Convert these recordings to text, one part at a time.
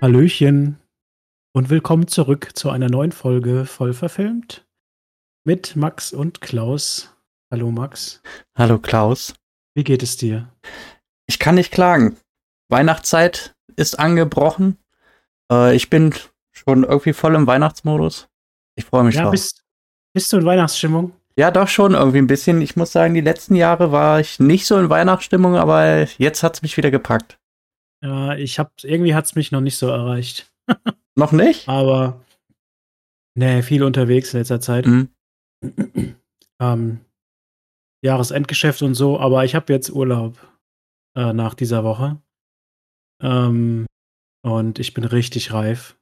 Hallöchen und willkommen zurück zu einer neuen Folge voll verfilmt mit Max und Klaus. Hallo Max. Hallo Klaus. Wie geht es dir? Ich kann nicht klagen. Weihnachtszeit ist angebrochen. Äh, ich bin schon irgendwie voll im Weihnachtsmodus. Ich freue mich ja, drauf. Bist, bist du in Weihnachtsstimmung? Ja, doch schon irgendwie ein bisschen. Ich muss sagen, die letzten Jahre war ich nicht so in Weihnachtsstimmung, aber jetzt hat es mich wieder gepackt. Ja, ich hab, irgendwie hat es mich noch nicht so erreicht. noch nicht? Aber, nee, viel unterwegs in letzter Zeit. Mhm. ähm, Jahresendgeschäft und so, aber ich habe jetzt Urlaub äh, nach dieser Woche. Ähm, und ich bin richtig reif.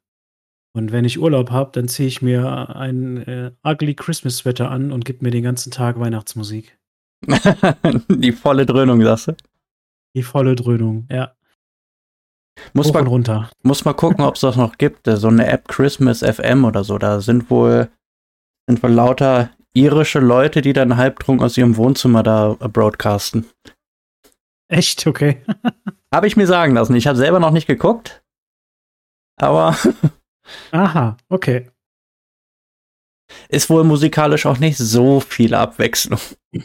Und wenn ich Urlaub habe, dann ziehe ich mir ein äh, ugly Christmas Sweater an und gebe mir den ganzen Tag Weihnachtsmusik. Die volle Dröhnung, sagst du? Die volle Dröhnung, ja. Muss mal, runter. muss mal gucken, ob es das noch gibt. So eine App Christmas FM oder so. Da sind wohl, sind wohl lauter irische Leute, die dann halbtrunken aus ihrem Wohnzimmer da broadcasten. Echt? Okay. Habe ich mir sagen lassen. Ich habe selber noch nicht geguckt. Aber Aha, okay. ist wohl musikalisch auch nicht so viel Abwechslung.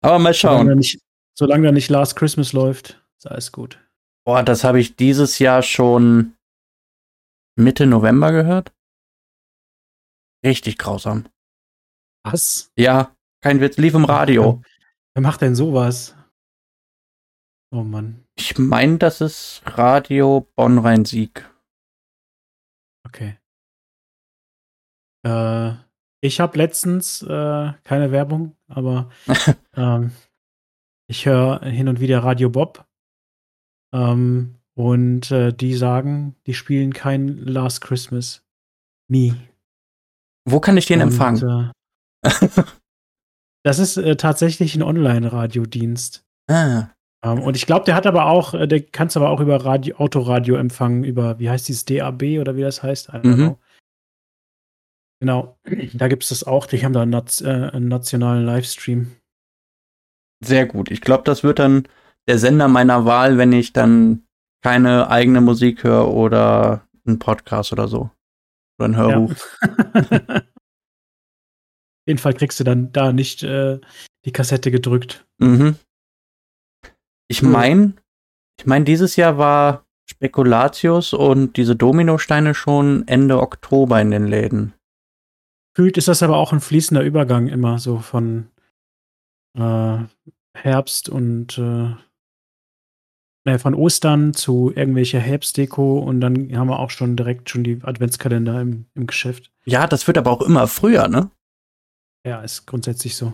Aber mal Solange da schauen. nicht, solange da nicht Last Christmas läuft, ist alles gut. Boah, das habe ich dieses Jahr schon Mitte November gehört. Richtig grausam. Was? Ja, kein Witz, lief im Radio. Wer macht denn sowas? Oh Mann. Ich meine, das ist Radio Bonn-Rhein-Sieg. Okay. Äh, ich habe letztens äh, keine Werbung, aber ähm, ich höre hin und wieder Radio Bob. Ähm, und äh, die sagen, die spielen kein Last Christmas. Nie. Wo kann ich den Und, empfangen? Äh, das ist äh, tatsächlich ein Online-Radiodienst. ah, Ähm, und ich glaube, der hat aber auch, äh, der kannst aber auch über Radio, Autoradio empfangen, über, wie heißt dieses DAB oder wie das heißt? Mhm. Genau, da gibt es das auch. Die haben da einen, Naz äh, einen nationalen Livestream. sehr gut. Ich glaube, das wird dann der Sender meiner Wahl, wenn ich dann keine eigene Musik höre oder einen Podcast oder so. Oder ein Hörbuch. Auf jeden Fall kriegst du dann da nicht äh, die Kassette gedrückt. Mhm. Ich Cool. meine, ich meine, dieses Jahr war Spekulatius und diese Dominosteine schon Ende Oktober in den Läden. Gefühlt ist das aber auch ein fließender Übergang immer so von äh, Herbst und äh, äh, von Ostern zu irgendwelcher Herbstdeko und dann haben wir auch schon direkt schon die Adventskalender im, im Geschäft. Ja, das wird aber auch immer früher, ne? Ja, ist grundsätzlich so.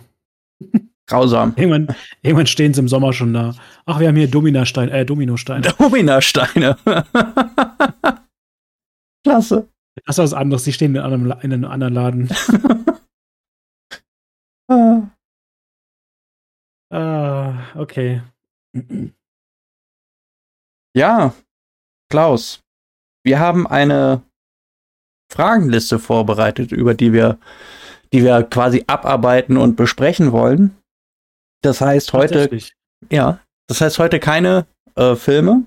Grausam. Irgendwann, irgendwann stehen sie im Sommer schon da. Ach, wir haben hier Dominastein, äh, Dominosteine. Dominosteine. Klasse. Das ist was anderes, die stehen in einem, in einem anderen Laden. Ah. Ah, okay. Ja, Klaus, wir haben eine Fragenliste vorbereitet, über die wir, die wir quasi abarbeiten und besprechen wollen. Das heißt heute, ja, das heißt heute keine äh, Filme,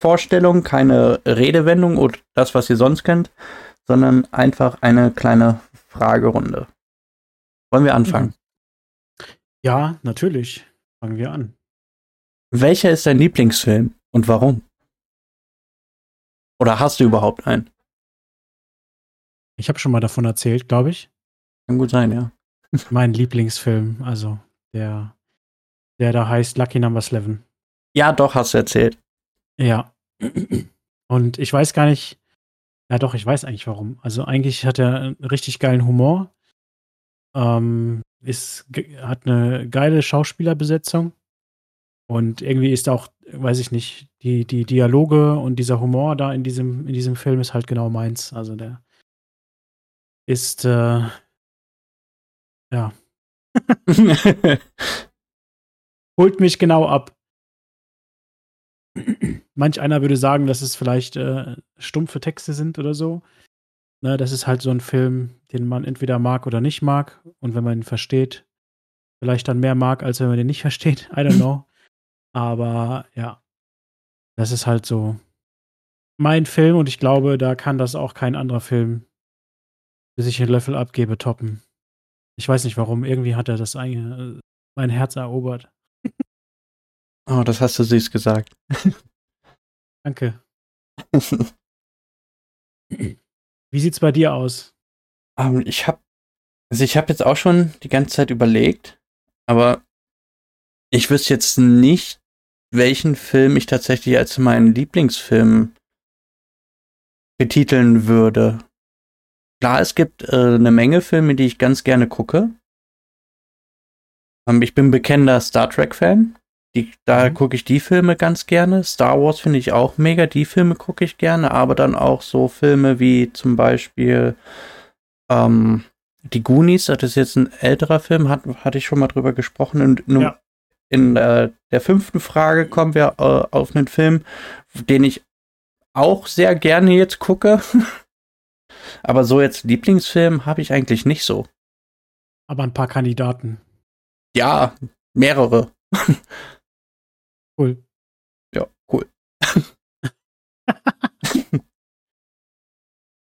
Vorstellung, keine Redewendung oder das, was ihr sonst kennt, sondern einfach eine kleine Fragerunde. Wollen wir anfangen? Ja, natürlich. Fangen wir an. Welcher ist dein Lieblingsfilm und warum? Oder hast du überhaupt einen? Ich habe schon mal davon erzählt, glaube ich. Kann gut sein, ja. Mein Lieblingsfilm, also der, der da heißt Lucky Number 11. Ja, doch, hast du erzählt. Ja. Und ich weiß gar nicht, ja doch, ich weiß eigentlich warum. Also eigentlich hat er einen richtig geilen Humor. Ähm, ist, hat eine geile Schauspielerbesetzung. Und irgendwie ist auch, weiß ich nicht, die, die Dialoge und dieser Humor da in diesem, in diesem Film ist halt genau meins. Also der ist, äh, ja, holt mich genau ab. Manch einer würde sagen, dass es vielleicht äh, stumpfe Texte sind oder so. Ne, das ist halt so ein Film, den man entweder mag oder nicht mag. Und wenn man ihn versteht, vielleicht dann mehr mag, als wenn man den nicht versteht. I don't know. Aber ja, das ist halt so mein Film und ich glaube, da kann das auch kein anderer Film, bis ich einen Löffel abgebe, toppen. Ich weiß nicht warum, irgendwie hat er das ein, äh, mein Herz erobert. Oh, das hast du süß gesagt. Danke. Wie sieht's bei dir aus? Um, ähm, ich habe also ich habe jetzt auch schon die ganze Zeit überlegt, aber ich wüsste jetzt nicht, welchen Film ich tatsächlich als meinen Lieblingsfilm betiteln würde. Klar, es gibt äh, eine Menge Filme, die ich ganz gerne gucke. Ähm, ich bin bekennender Star Trek-Fan. da mhm. gucke ich die Filme ganz gerne. Star Wars finde ich auch mega. Die Filme gucke ich gerne. Aber dann auch so Filme wie zum Beispiel ähm, die Goonies. Das ist jetzt ein älterer Film. Hat, hatte ich schon mal drüber gesprochen. Und ja. In äh, der fünften Frage kommen wir äh, auf einen Film, den ich auch sehr gerne jetzt gucke. Aber so jetzt Lieblingsfilm habe ich eigentlich nicht so. Aber ein paar Kandidaten. Ja, mehrere. Cool. Ja, cool.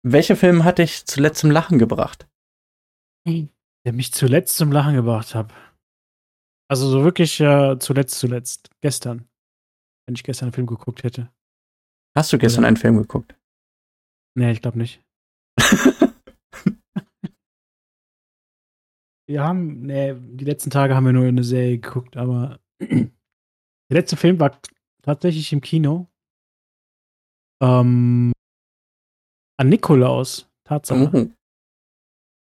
Welcher Film hat dich zuletzt zum Lachen gebracht? Der mich zuletzt zum Lachen gebracht hat. Also so wirklich äh, zuletzt, zuletzt. Gestern. Wenn ich gestern einen Film geguckt hätte. Hast du gestern Oder? einen Film geguckt? Nee, ich glaube nicht. wir haben, nee, die letzten Tage haben wir nur eine Serie geguckt, aber der letzte Film war tatsächlich im Kino. Ähm, an Nikolaus, Tatsache. Mhm.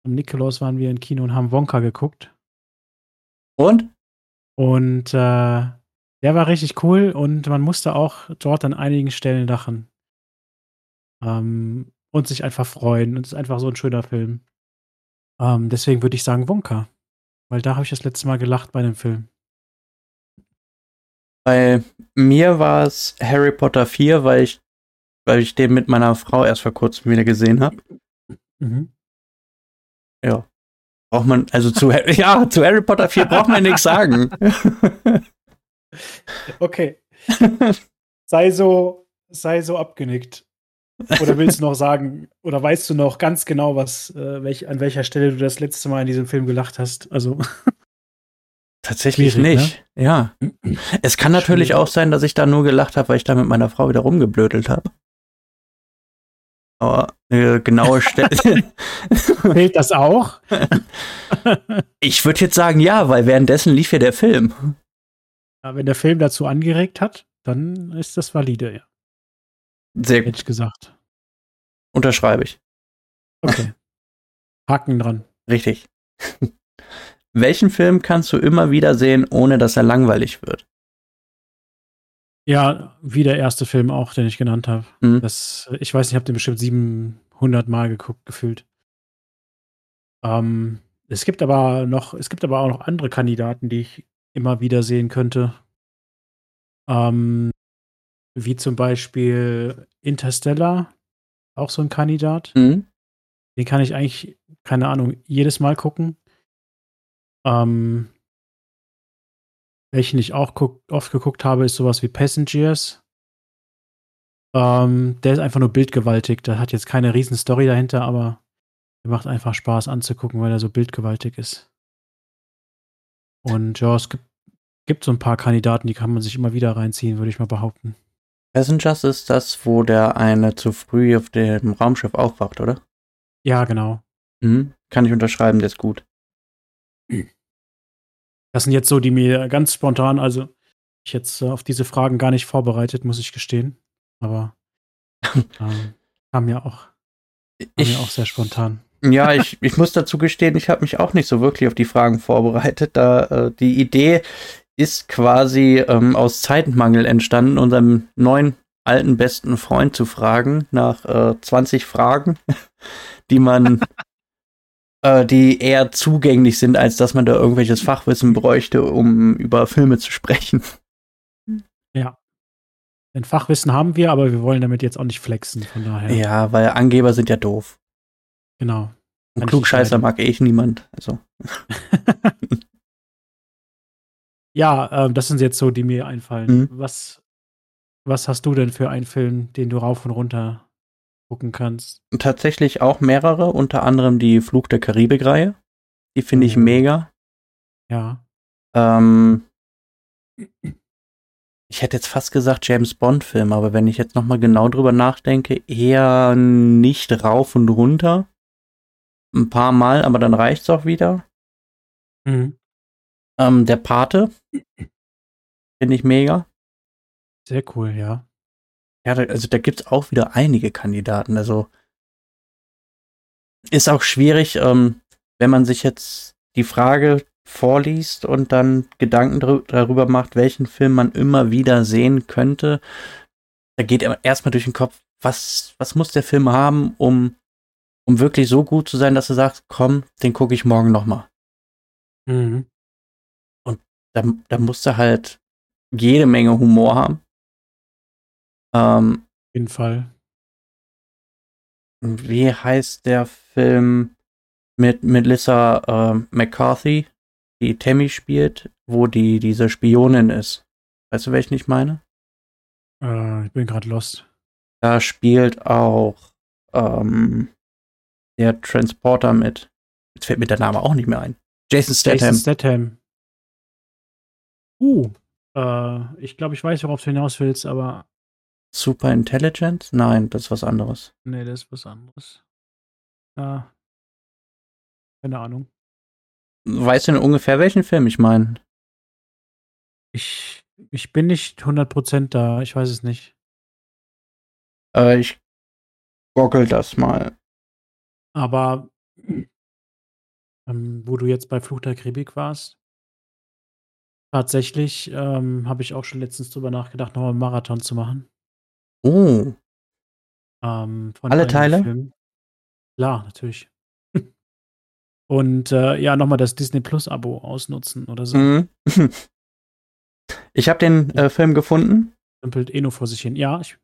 Am Nikolaus waren wir im Kino und haben Wonka geguckt. Und? Und äh, der war richtig cool und man musste auch dort an einigen Stellen lachen. Ähm, und sich einfach freuen. Und es ist einfach so ein schöner Film. Ähm, deswegen würde ich sagen Wonka. Weil da habe ich das letzte Mal gelacht bei dem Film. Bei mir war es Harry Potter 4, weil ich, weil ich den mit meiner Frau erst vor kurzem wieder gesehen habe. Mhm. Ja. Braucht man, also zu, ja, zu Harry Potter 4 braucht man nichts sagen. Okay. Sei so, sei so abgenickt. Oder willst du noch sagen, oder weißt du noch ganz genau, was, äh, welch, an welcher Stelle du das letzte Mal in diesem Film gelacht hast? Also. Tatsächlich nicht. Ne? Ja. Es kann natürlich auch sein, dass ich da nur gelacht habe, weil ich da mit meiner Frau wieder rumgeblödelt habe. Aber eine genaue Stelle. Fehlt das auch? ich würde jetzt sagen, ja, weil währenddessen lief ja der Film. Ja, wenn der Film dazu angeregt hat, dann ist das valide, ja. Sehr gut. Hätte ich gesagt. Unterschreibe ich. Okay. Haken dran. Richtig. Welchen Film kannst du immer wieder sehen, ohne dass er langweilig wird? Ja, wie der erste Film auch, den ich genannt habe. Mhm. Das, ich weiß nicht, ich habe den bestimmt 700 Mal geguckt, gefühlt. Ähm, es gibt aber noch, es gibt aber auch noch andere Kandidaten, die ich immer wieder sehen könnte. Ähm, wie zum Beispiel Interstellar, auch so ein Kandidat. Mhm. Den kann ich eigentlich, keine Ahnung, jedes Mal gucken. Ähm, welchen ich auch guck, oft geguckt habe, ist sowas wie Passengers. Ähm, der ist einfach nur bildgewaltig. Der hat jetzt keine riesen Story dahinter, aber der macht einfach Spaß anzugucken, weil er so bildgewaltig ist. Und ja, es gibt, gibt so ein paar Kandidaten, die kann man sich immer wieder reinziehen, würde ich mal behaupten. Passengers ist das, wo der eine zu früh auf dem Raumschiff aufwacht, oder? Ja, genau. Mhm. Kann ich unterschreiben, der ist gut. Das sind jetzt so, die mir ganz spontan, also ich jetzt äh, auf diese Fragen gar nicht vorbereitet, muss ich gestehen. Aber ähm, kam ja auch, kam ich, ja auch sehr spontan. Ja, ich, ich muss dazu gestehen, ich habe mich auch nicht so wirklich auf die Fragen vorbereitet. Da äh, die Idee ist quasi ähm, aus Zeitmangel entstanden, unserem neuen alten besten Freund zu fragen nach äh, 20 Fragen, die man, äh, die eher zugänglich sind, als dass man da irgendwelches Fachwissen bräuchte, um über Filme zu sprechen. Ja. Ein Fachwissen haben wir, aber wir wollen damit jetzt auch nicht flexen, von daher. Ja, weil Angeber sind ja doof. Genau. Und Klugscheißer mag ich niemand. Also. ja, äh, das sind jetzt so, die mir einfallen. Mhm. Was, was hast du denn für einen Film, den du rauf und runter gucken kannst? Tatsächlich auch mehrere, unter anderem die Flug der Karibik-Reihe. Die finde ich Mhm. mega. Ja. Ähm, ich hätte jetzt fast gesagt James Bond-Film, aber wenn ich jetzt noch mal genau drüber nachdenke, eher nicht rauf und runter. Ein paar Mal, aber dann reicht's auch wieder. Mhm. Ähm, der Pate finde ich mega. Sehr cool, ja. Ja, da, also da gibt's auch wieder einige Kandidaten. Also ist auch schwierig, ähm, wenn man sich jetzt die Frage vorliest und dann Gedanken darüber macht, welchen Film man immer wieder sehen könnte. Da geht erstmal durch den Kopf, was, was muss der Film haben, um, um wirklich so gut zu sein, dass du sagst, komm, den gucke ich morgen nochmal. Mhm. Da, da musst du halt jede Menge Humor haben. Ähm, Auf jeden Fall. wie heißt der Film mit Melissa äh, McCarthy, die Tammy spielt, wo die diese Spionin ist? Weißt du, welchen ich meine? Äh, ich bin gerade lost. Da spielt auch ähm, der Transporter mit. Jetzt fällt mir der Name auch nicht mehr ein. Jason Statham. Jason Statham. Uh. Äh, ich glaube, ich weiß, worauf du hinaus willst, aber Super Intelligent? Nein, das ist was anderes. nee, das ist was anderes. Äh, keine Ahnung. Weißt du denn ungefähr, welchen Film ich meine? Ich, ich bin nicht 100% da. Ich weiß es nicht. Äh, ich goggle das mal. Aber ähm, wo du jetzt bei Fluch der Karibik warst, tatsächlich ähm, habe ich auch schon letztens drüber nachgedacht, nochmal einen Marathon zu machen. Oh, Ähm, von Alle Teile? Filmen. Klar, natürlich. Und äh, ja, nochmal das Disney Plus Abo ausnutzen oder so. Mhm. Ich habe den äh, Film gefunden. Dümpelt eh nur vor sich hin. Ja, ich,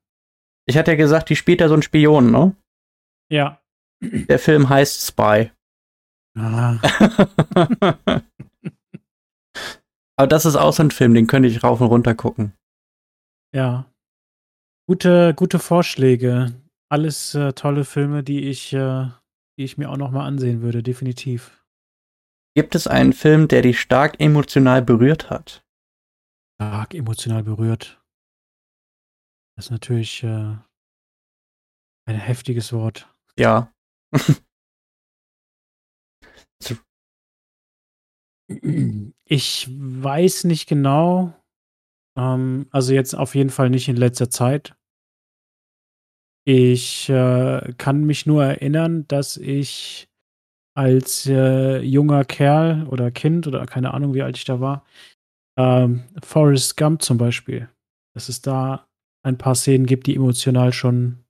Ich hatte ja gesagt, die spielt da so einen Spion, ne? ja. Der Film heißt Spy. Ah, Aber das ist auch so ein Film, den könnte ich rauf und runter gucken. ja. Gute, gute Vorschläge. Alles äh, tolle Filme, die ich, äh, die ich mir auch nochmal ansehen würde, definitiv. Gibt es einen Film, der dich stark emotional berührt hat? Stark emotional berührt. Das ist natürlich äh, ein heftiges Wort. Ja. Ich weiß nicht genau. Ähm, also jetzt auf jeden Fall nicht in letzter Zeit. Ich äh, kann mich nur erinnern, dass ich als äh, junger Kerl oder Kind oder keine Ahnung, wie alt ich da war, ähm, Forrest Gump zum Beispiel, dass es da ein paar Szenen gibt, die emotional schon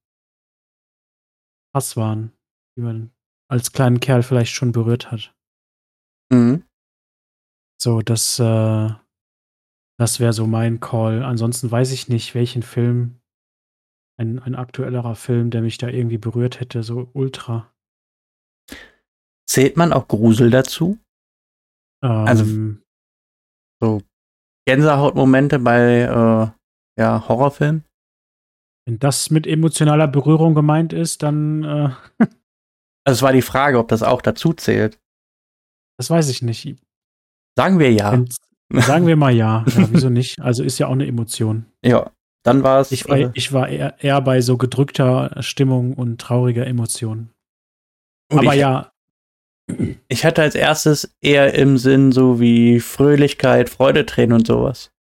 krass waren, die man als kleinen Kerl vielleicht schon berührt hat. Mhm. So, das, äh, das wäre so mein Call. Ansonsten weiß ich nicht, welchen Film, ein, ein aktuellerer Film, der mich da irgendwie berührt hätte, so ultra. Zählt man auch Grusel dazu? Ähm, Also- Gänsehautmomente bei äh, ja, Horrorfilmen? wenn das mit emotionaler Berührung gemeint ist, dann, äh, Also es war die Frage, ob das auch dazu zählt. das weiß ich nicht. Sagen wir ja. Wenn's- Sagen wir mal ja. ja. Wieso nicht? Also ist ja auch eine Emotion. Ja. Dann war es. Ich war, äh, ich war eher, eher bei so gedrückter Stimmung und trauriger Emotion. und Aber ich, ja, Ich hatte als erstes eher im Sinn so wie Fröhlichkeit, Freudetränen und sowas.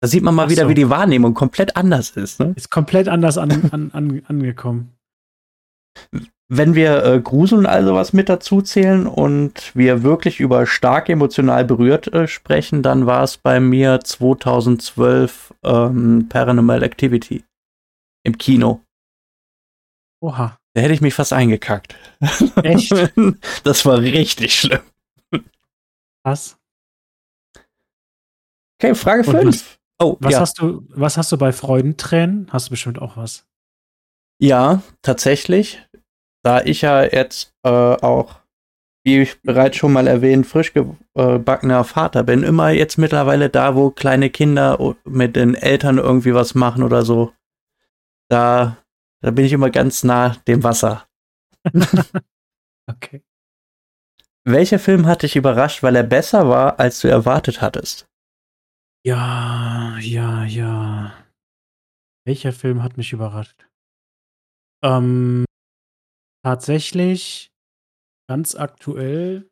Da sieht man mal Ach wieder, so. wie die Wahrnehmung komplett anders ist. Ne? ist komplett anders an, an, an, angekommen. Wenn wir äh, Grusel und all sowas mit dazu zählen und wir wirklich über stark emotional berührt äh, sprechen, dann war es bei mir 2012 ähm, Paranormal Activity im Kino. Oha. Da hätte ich mich fast eingekackt. Echt? Das war richtig schlimm. Was? Okay, Frage Und 5. Oh, Was ja. hast du, was hast du bei Freudentränen? Hast du bestimmt auch was. Ja, tatsächlich. Da ich ja jetzt äh, auch wie ich bereits schon mal erwähnt, frisch gebackener Vater bin. Immer jetzt mittlerweile da, wo kleine Kinder mit den Eltern irgendwie was machen oder so. Da, da bin ich immer ganz nah dem Wasser. okay. Welcher Film hat dich überrascht, weil er besser war, als du erwartet hattest? Ja, ja, ja. Welcher Film hat mich überrascht? Ähm, tatsächlich ganz aktuell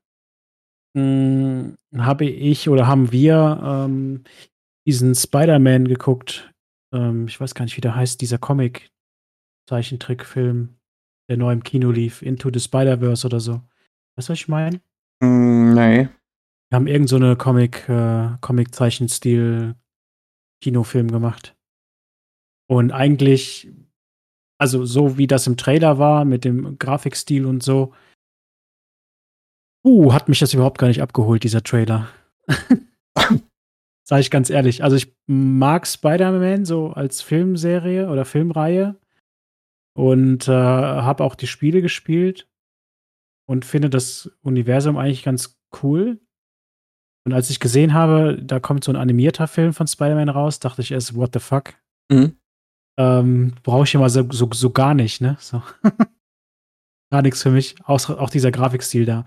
hm, habe ich oder haben wir ähm, diesen Spider-Man geguckt. Ähm, ich weiß gar nicht, wie der heißt, dieser Comic-Zeichentrickfilm, der neu im Kino lief, Into the Spider-Verse oder so. Weißt du, was ich meine? Mm, nee. Wir haben irgend so eine Comic, äh, Comic-Zeichenstil Kinofilm gemacht. Und eigentlich, also so wie das im Trailer war, mit dem Grafikstil und so, uh, hat mich das überhaupt gar nicht abgeholt, dieser Trailer. Sag ich ganz ehrlich. Also ich mag Spider-Man so als Filmserie oder Filmreihe und äh, habe auch die Spiele gespielt und finde das Universum eigentlich ganz cool. Und als ich gesehen habe, da kommt so ein animierter Film von Spider-Man raus, dachte ich erst, what the fuck? Mhm. Ähm, Brauche ich immer so, so, so, gar nicht, ne? So. gar nichts für mich, außer auch dieser Grafikstil da.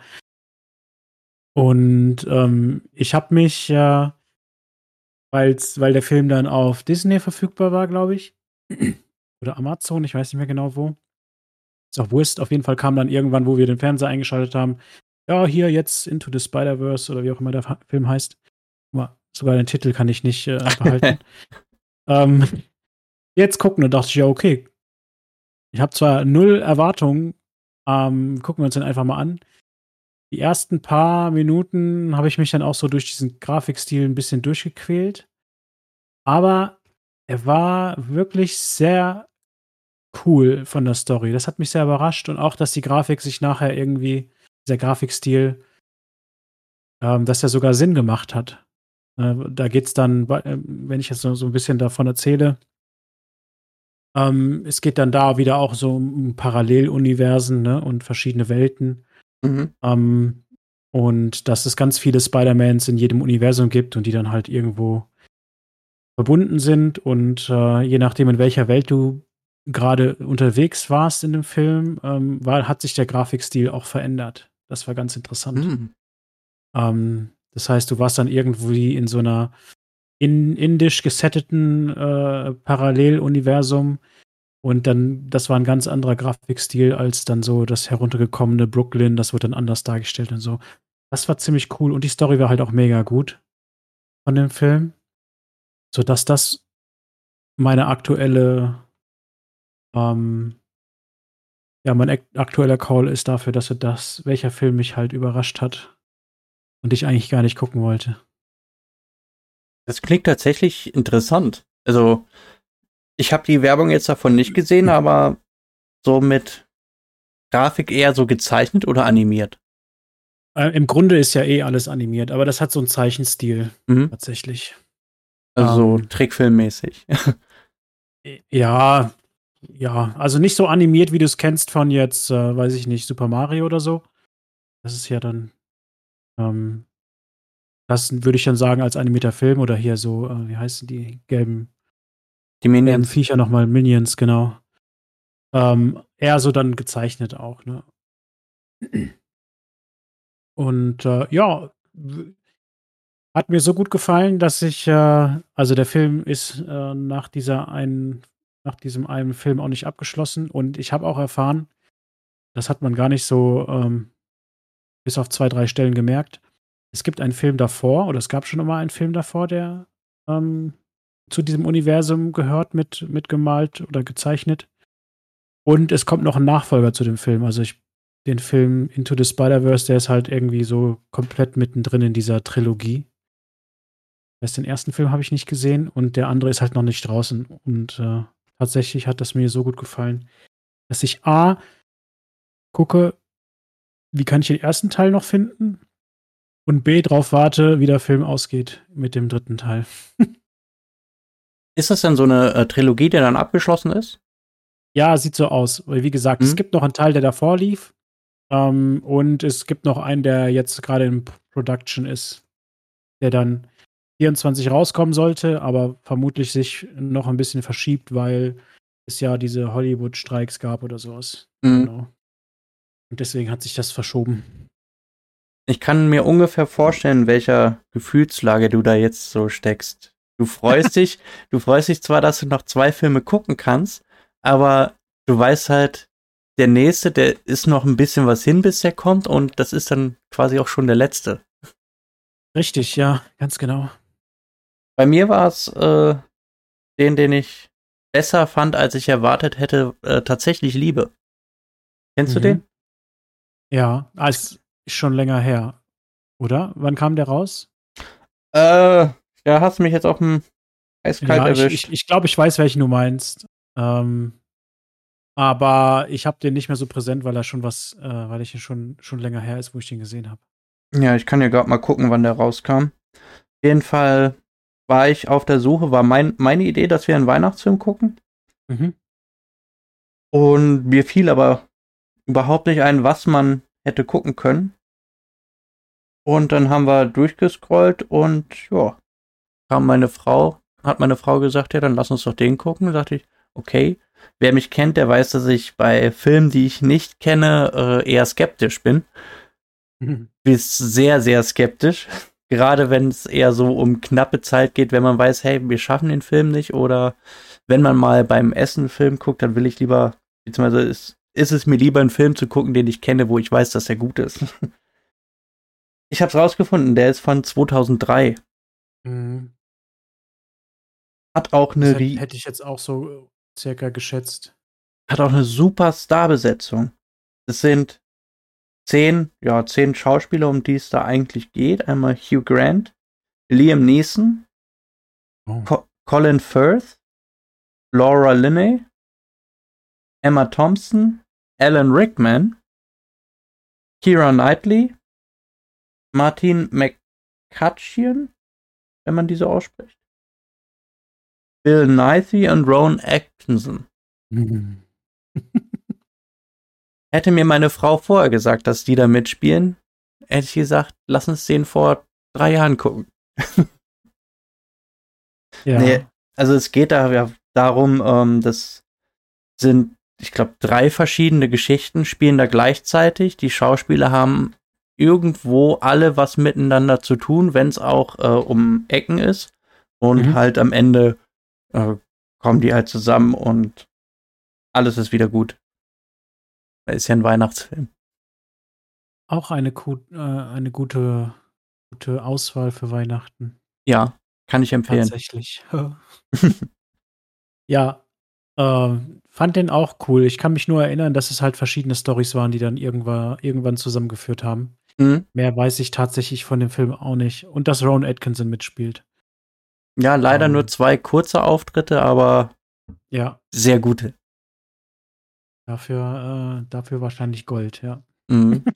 Und ähm, ich habe mich, äh, weil's, weil der Film dann auf Disney verfügbar war, glaube ich, oder Amazon, ich weiß nicht mehr genau wo. Ist auch Wurst, auf jeden Fall kam dann irgendwann, wo wir den Fernseher eingeschaltet haben, ja, hier jetzt Into the Spider-Verse oder wie auch immer der Film heißt. Sogar den Titel kann ich nicht äh, behalten. ähm, jetzt gucken und dachte ich, ja, okay. Ich habe zwar null Erwartungen, ähm, gucken wir uns den einfach mal an. Die ersten paar Minuten habe ich mich dann auch so durch diesen Grafikstil ein bisschen durchgequält. Aber er war wirklich sehr cool von der Story. Das hat mich sehr überrascht und auch, dass die Grafik sich nachher irgendwie dieser Grafikstil, ähm, dass er sogar Sinn gemacht hat. Äh, da geht es dann, äh, wenn ich jetzt so, so ein bisschen davon erzähle, ähm, es geht dann da wieder auch so um Paralleluniversen ne, und verschiedene Welten. Mhm. Ähm, und dass es ganz viele Spider-Mans in jedem Universum gibt und die dann halt irgendwo verbunden sind. Und äh, je nachdem, in welcher Welt du gerade unterwegs warst in dem Film, ähm, war, hat sich der Grafikstil auch verändert. Das war ganz interessant. Mhm. Ähm, das heißt, du warst dann irgendwie in so einer in, indisch gesetteten äh, Paralleluniversum und dann, das war ein ganz anderer Grafikstil als dann so das heruntergekommene Brooklyn, das wird dann anders dargestellt und so. Das war ziemlich cool und die Story war halt auch mega gut von dem Film, sodass das meine aktuelle ähm, ja, mein aktueller Call ist dafür, dass er das, welcher Film mich halt überrascht hat und ich eigentlich gar nicht gucken wollte. Das klingt tatsächlich interessant. Also, ich habe die Werbung jetzt davon nicht gesehen, mhm. aber so mit Grafik eher so gezeichnet oder animiert? Äh, Im Grunde ist ja eh alles animiert, aber das hat so einen Zeichenstil mhm. tatsächlich. Also ähm, Trickfilmmäßig. ja, ja, also nicht so animiert, wie du es kennst von jetzt, äh, weiß ich nicht, Super Mario oder so. Das ist ja dann, ähm, das würde ich dann sagen als animierter Film oder hier so, äh, wie heißen die gelben, die Minions. Gelben Viecher nochmal, Minions, genau. Ähm, eher so dann gezeichnet auch, ne? Und äh, ja, hat mir so gut gefallen, dass ich, äh, also der Film ist äh, nach dieser einen nach diesem einen Film auch nicht abgeschlossen. Und ich habe auch erfahren, das hat man gar nicht so ähm, bis auf zwei, drei Stellen gemerkt. Es gibt einen Film davor, oder es gab schon immer einen Film davor, der ähm, zu diesem Universum gehört, mit, mit gemalt oder gezeichnet. Und es kommt noch ein Nachfolger zu dem Film. Also ich, den Film Into the Spider-Verse, der ist halt irgendwie so komplett mittendrin in dieser Trilogie. Erst den ersten Film habe ich nicht gesehen und der andere ist halt noch nicht draußen. Und äh, tatsächlich hat das mir so gut gefallen, dass ich A gucke, wie kann ich den ersten Teil noch finden und B drauf warte, wie der Film ausgeht mit dem dritten Teil. ist das denn so eine äh, Trilogie, die dann abgeschlossen ist? Ja, sieht so aus. Wie gesagt, mhm. es gibt noch einen Teil, der davor lief. Ähm, und es gibt noch einen, der jetzt gerade in Production ist, der dann 24 rauskommen sollte, aber vermutlich sich noch ein bisschen verschiebt, weil es ja diese Hollywood-Streiks gab oder sowas. Mhm. Genau. Und deswegen hat sich das verschoben. Ich kann mir ungefähr vorstellen, welcher Gefühlslage du da jetzt so steckst. Du freust dich, du freust dich zwar, dass du noch zwei Filme gucken kannst, aber du weißt halt, der nächste, der ist noch ein bisschen was hin, bis der kommt und das ist dann quasi auch schon der letzte. Richtig, ja, ganz genau. Bei mir war es äh, den, den ich besser fand, als ich erwartet hätte, äh, tatsächlich Liebe. Kennst mhm. du den? Ja, als schon länger her, oder? Wann kam der raus? Äh, ja, hast du mich jetzt auf dem eiskalt ja, erwischt. Ich, ich, ich glaube, ich weiß, welchen du meinst. Ähm, aber ich habe den nicht mehr so präsent, weil er schon was, äh, weil ich ihn schon, schon länger her ist, wo ich den gesehen habe. Ja, ich kann ja gerade mal gucken, wann der rauskam. Auf jeden Fall war ich auf der Suche, war mein, meine Idee, dass wir einen Weihnachtsfilm gucken. Mhm. Und mir fiel aber überhaupt nicht ein, was man hätte gucken können. Und dann haben wir durchgescrollt und ja, kam meine Frau, hat meine Frau gesagt, ja, dann lass uns doch den gucken. Da dachte ich, okay. Wer mich kennt, der weiß, dass ich bei Filmen, die ich nicht kenne, äh, eher skeptisch bin. Mhm. Bis sehr, sehr skeptisch. Gerade wenn es eher so um knappe Zeit geht, wenn man weiß, hey, wir schaffen den Film nicht oder wenn man mal beim Essen einen Film guckt, dann will ich lieber, beziehungsweise ist, ist es mir lieber, einen Film zu gucken, den ich kenne, wo ich weiß, dass er gut ist. Ich habe es rausgefunden, der ist von 2003. Mhm. Hat auch eine. Das hätte ich jetzt auch so circa geschätzt. Hat auch eine super Starbesetzung. Es sind zehn, ja, zehn Schauspieler, um die es da eigentlich geht. Einmal Hugh Grant, Liam Neeson, oh. Co Colin Firth, Laura Linney, Emma Thompson, Alan Rickman, Kira Knightley, Martin McCutcheon, wenn man diese ausspricht, Bill Nighy und Rowan Atkinson. Hätte mir meine Frau vorher gesagt, dass die da mitspielen, hätte ich gesagt, lass uns den vor drei Jahren gucken. ja. Nee, also es geht da ja darum, ähm, das sind, ich glaube, drei verschiedene Geschichten, spielen da gleichzeitig. Die Schauspieler haben irgendwo alle was miteinander zu tun, wenn es auch äh, um Ecken ist. Und mhm. halt am Ende äh, kommen die halt zusammen und alles ist wieder gut. Ist ja ein Weihnachtsfilm. Auch eine, äh, eine gute, gute Auswahl für Weihnachten. Ja, kann ich empfehlen. Tatsächlich. ja, äh, fand den auch cool. Ich kann mich nur erinnern, dass es halt verschiedene Stories waren, die dann irgendwann, irgendwann zusammengeführt haben. Mhm. Mehr weiß ich tatsächlich von dem Film auch nicht. Und dass Ron Atkinson mitspielt. Ja, leider um, nur zwei kurze Auftritte, aber ja. sehr gute. Dafür, äh, dafür wahrscheinlich Gold, ja. Mhm.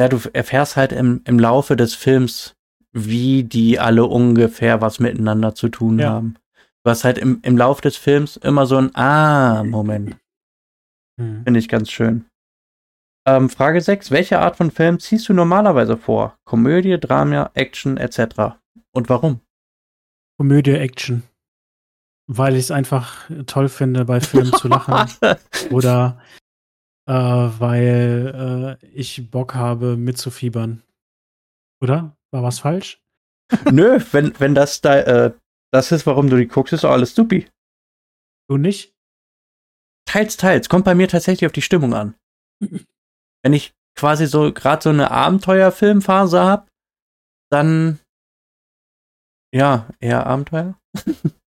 ja, du erfährst halt im, im Laufe des Films, wie die alle ungefähr was miteinander zu tun ja. haben. Du hast halt im, im Laufe des Films immer so ein Ah-Moment. Mhm. Finde ich ganz schön. Ähm, Frage 6. Welche Art von Film ziehst du normalerweise vor? Komödie, Drama, Action etc. Und warum? Komödie, Action. Weil ich es einfach toll finde, bei Filmen zu lachen. Oder äh, weil äh, ich Bock habe, mitzufiebern. Oder? War was falsch? Nö, wenn, wenn das da, äh, das ist, warum du die guckst, ist doch alles supi. Du nicht? Teils, teils. Kommt bei mir tatsächlich auf die Stimmung an. wenn ich quasi so gerade so eine Abenteuerfilmphase habe, dann ja, eher Abenteuer.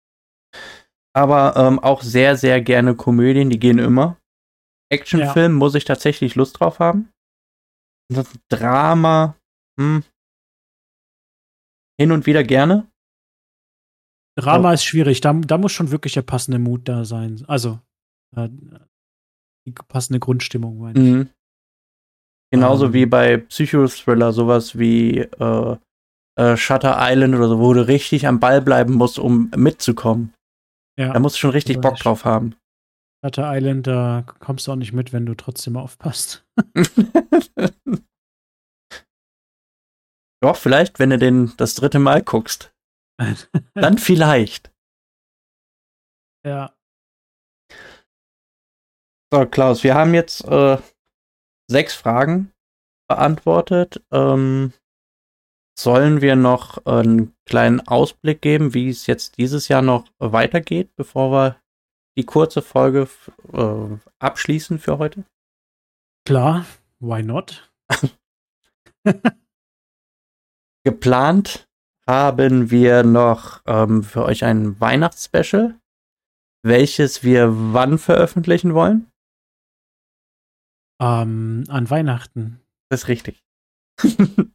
Aber ähm, auch sehr, sehr gerne Komödien, die gehen immer. Actionfilm ja. muss ich tatsächlich Lust drauf haben. Drama, hm. hin und wieder gerne. Drama oh. ist schwierig, da, da muss schon wirklich der passende Mut da sein. Also, äh, die passende Grundstimmung, meine ich. Genauso um. Ähm. wie bei Psychothriller, sowas wie äh, äh, Shutter Island oder so, wo du richtig am Ball bleiben musst, um mitzukommen. Ja. Da musst du schon richtig Bock drauf haben. Shutter Island, da kommst du auch nicht mit, wenn du trotzdem aufpasst. Doch, vielleicht, wenn du den das dritte Mal guckst. Dann vielleicht. Ja. So, Klaus, wir haben jetzt äh, sechs Fragen beantwortet. Ähm, sollen wir noch einen kleinen Ausblick geben, wie es jetzt dieses Jahr noch weitergeht, bevor wir die kurze Folge äh, abschließen für heute? Klar, why not? Geplant haben wir noch ähm, für euch ein Weihnachtsspecial, welches wir wann veröffentlichen wollen? Ähm, an Weihnachten. Das ist richtig.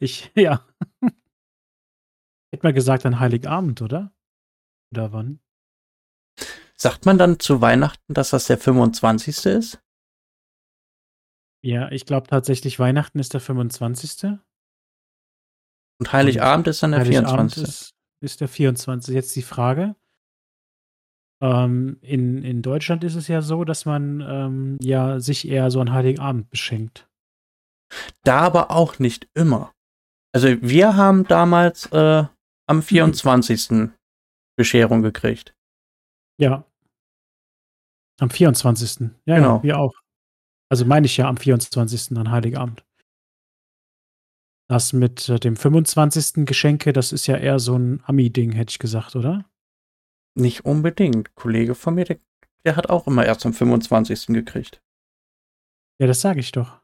ich, ja. Hätte mal gesagt an Heiligabend, oder? Oder wann? Sagt man dann zu Weihnachten, dass das der 25. ist? Ja, ich glaube tatsächlich, Weihnachten ist der 25. Und Heiligabend ist dann der Heiligabend 24. Ist, ist der 24. Jetzt die Frage. Ähm, in, in Deutschland ist es ja so, dass man ähm, ja sich eher so an Heiligabend beschenkt. Da aber auch nicht immer. Also wir haben damals äh, am 24. Bescherung gekriegt. Ja. Am 24. Ja, Genau. ja, wir auch. Also meine ich ja am 24. an Heiligabend. Das mit äh, dem 25. Geschenke, das ist ja eher so ein Ami-Ding, hätte ich gesagt, oder? Nicht unbedingt. Kollege von mir, der, der hat auch immer erst am 25. gekriegt. Ja, das sage ich doch.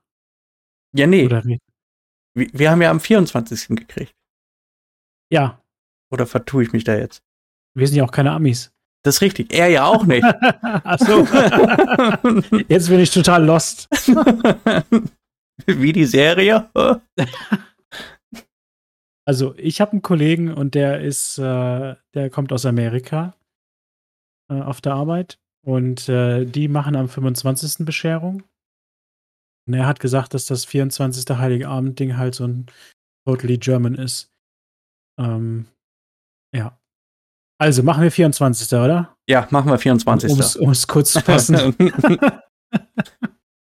Ja, nee. Oder wie? Wir, wir haben ja am 24. gekriegt. Ja, Oder vertue ich mich da jetzt? wir sind ja auch keine Amis. Das ist richtig. Er ja auch nicht. Ach so. Jetzt bin ich total lost. Wie die Serie? Also, ich habe einen Kollegen und der ist, äh, der kommt aus Amerika äh, auf der Arbeit und äh, die machen am 25. Bescherung. Und er hat gesagt, dass das 24. Heilige Abend-Ding halt so ein totally German ist. Ähm, ja. Also machen wir 24. oder? Ja, machen wir 24. Um es kurz zu fassen.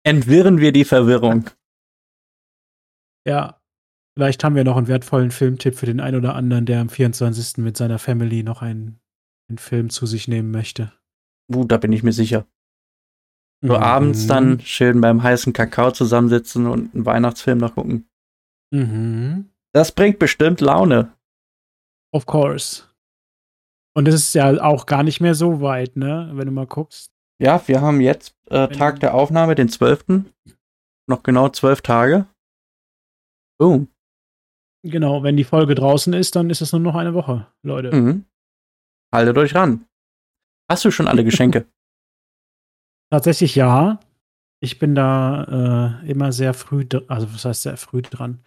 Entwirren wir die Verwirrung. ja. Vielleicht haben wir noch einen wertvollen Filmtipp für den einen oder anderen, der am 24. mit seiner Family noch einen, einen Film zu sich nehmen möchte. Uh, da bin ich mir sicher. So Mhm. abends dann schön beim heißen Kakao zusammensitzen und einen Weihnachtsfilm noch gucken. Mhm. Das bringt bestimmt Laune. Of course. Und es ist ja auch gar nicht mehr so weit, ne? Wenn du mal guckst. Ja, wir haben jetzt äh, Tag der Aufnahme, den 12. Noch genau zwölf Tage. Boom. Genau, wenn die Folge draußen ist, dann ist es nur noch eine Woche, Leute. Mhm. Haltet euch ran. Hast du schon alle Geschenke? Tatsächlich ja. Ich bin da äh, immer sehr früh, also was heißt sehr früh dran.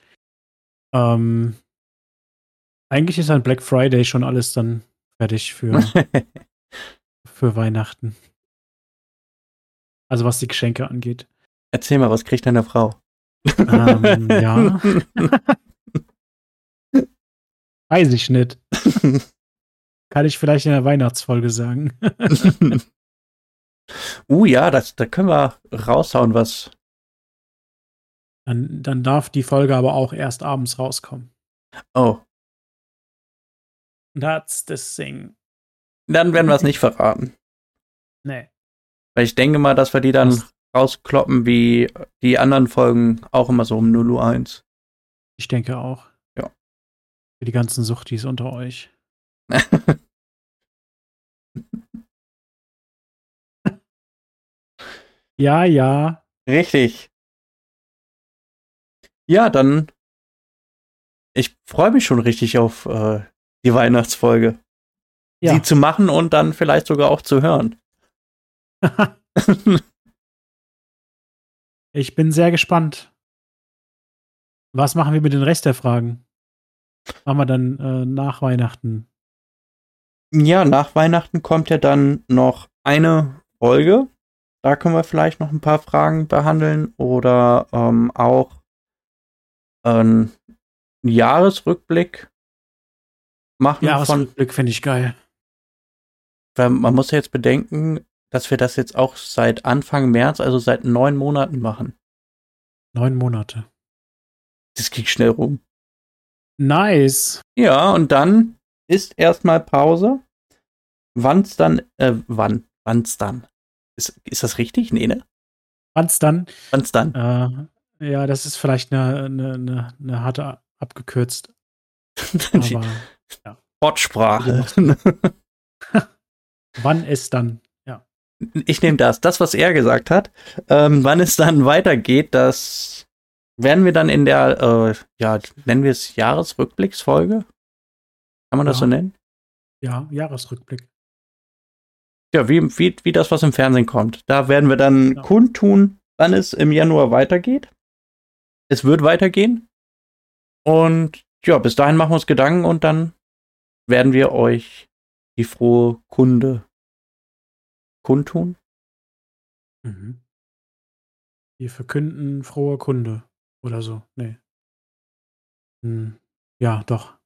Ähm, eigentlich ist an Black Friday schon alles dann fertig für, für Weihnachten. Also was die Geschenke angeht. Erzähl mal, was kriegt deine Frau? Ähm, ja, weiß ich nicht. Kann ich vielleicht in der Weihnachtsfolge sagen. uh, ja, das, da können wir raushauen, was. Dann, dann darf die Folge aber auch erst abends rauskommen. Oh, That's the thing. dann werden wir es nicht verraten. Nee. Weil ich denke mal, dass wir die dann Das- rauskloppen, wie die anderen Folgen auch immer so um 0 Uhr 1. Ich denke auch. Ja. Für die ganzen Suchtis unter euch. Ja, ja. Richtig. Ja, dann. Ich freue mich schon richtig auf äh, die Weihnachtsfolge. Ja. Sie zu machen und dann vielleicht sogar auch zu hören. ich bin sehr gespannt. Was machen wir mit den Rest der Fragen? Machen wir dann äh, nach Weihnachten. Ja, nach Weihnachten kommt ja dann noch eine Folge. Da können wir vielleicht noch ein paar Fragen behandeln oder ähm, auch einen Jahresrückblick machen Jahresrückblick finde ich geil. weil man muss ja jetzt bedenken, dass wir das jetzt auch seit Anfang März, also seit neun Monaten machen. Neun Monate. Das ging schnell rum. Nice. Ja, und dann ist erstmal Pause. Wann's dann, äh, wann? Wann's dann? Ist, ist das richtig? Nee, ne? Wann's dann? Wann's dann? Äh, ja, das ist vielleicht eine, eine, eine, eine harte abgekürzt. Die ja. Wortsprache. Wann es dann? Ja. Ich nehme das. Das, was er gesagt hat. Ähm, wann es dann weitergeht, das werden wir dann in der, äh, ja, nennen wir es Jahresrückblicksfolge? Kann man das Ja. so nennen? Ja, Jahresrückblick. Ja, wie, wie, wie das, was im Fernsehen kommt. Da werden wir dann Ja. kundtun, wann es im Januar weitergeht. Es wird weitergehen. Und ja, bis dahin machen wir uns Gedanken und dann werden wir euch die frohe Kunde kundtun. Mhm. Wir verkünden frohe Kunde oder so. Nee. Hm. Ja, doch.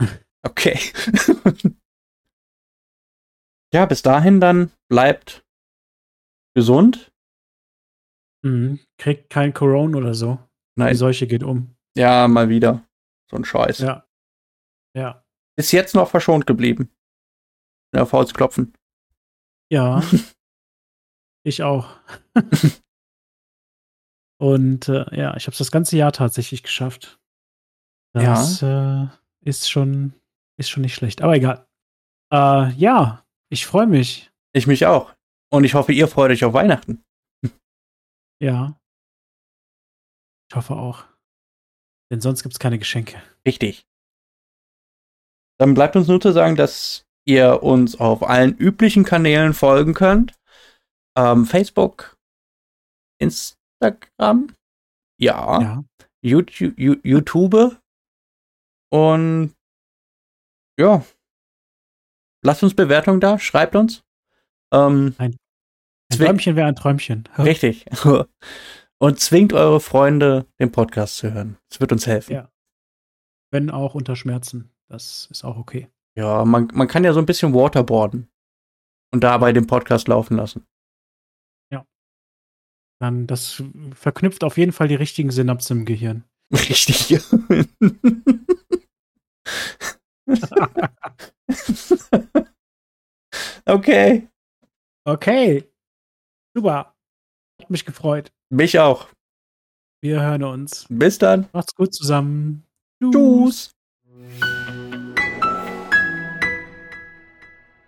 Okay. ja, bis dahin dann bleibt gesund. Mhm. Kriegt kein Corona oder so. Die Nein, Seuche geht um. ja, mal wieder. So ein Scheiß. Ja. Ja. Bis jetzt noch verschont geblieben. Ja, auf Holz klopfen. Ja. ich auch. Und äh, ja, ich habe es das ganze Jahr tatsächlich geschafft. Das äh, ist schon ist schon nicht schlecht. Aber egal. Äh, ja, ich freue mich. Ich mich auch. Und ich hoffe, ihr freut euch auf Weihnachten. Ja. Ich hoffe auch. Denn sonst gibt es keine Geschenke. Richtig. Dann bleibt uns nur zu sagen, dass ihr uns auf allen üblichen Kanälen folgen könnt. Ähm, Facebook, Instagram, ja, Ja. YouTube, YouTube und ja, lasst uns Bewertungen da, schreibt uns. Ähm, Ein Zwing- Träumchen wäre ein Träumchen. richtig. Und zwingt eure Freunde, den Podcast zu hören. Es wird uns helfen. Ja. Wenn auch unter Schmerzen. Das ist auch okay. Ja, man, man kann ja so ein bisschen waterboarden und dabei den Podcast laufen lassen. Dann das verknüpft auf jeden Fall die richtigen Synapsen im Gehirn. Richtig. okay, Okay. Super. Hat mich gefreut. mich auch. Wir hören uns. Bis dann. Macht's gut zusammen. Tschüss.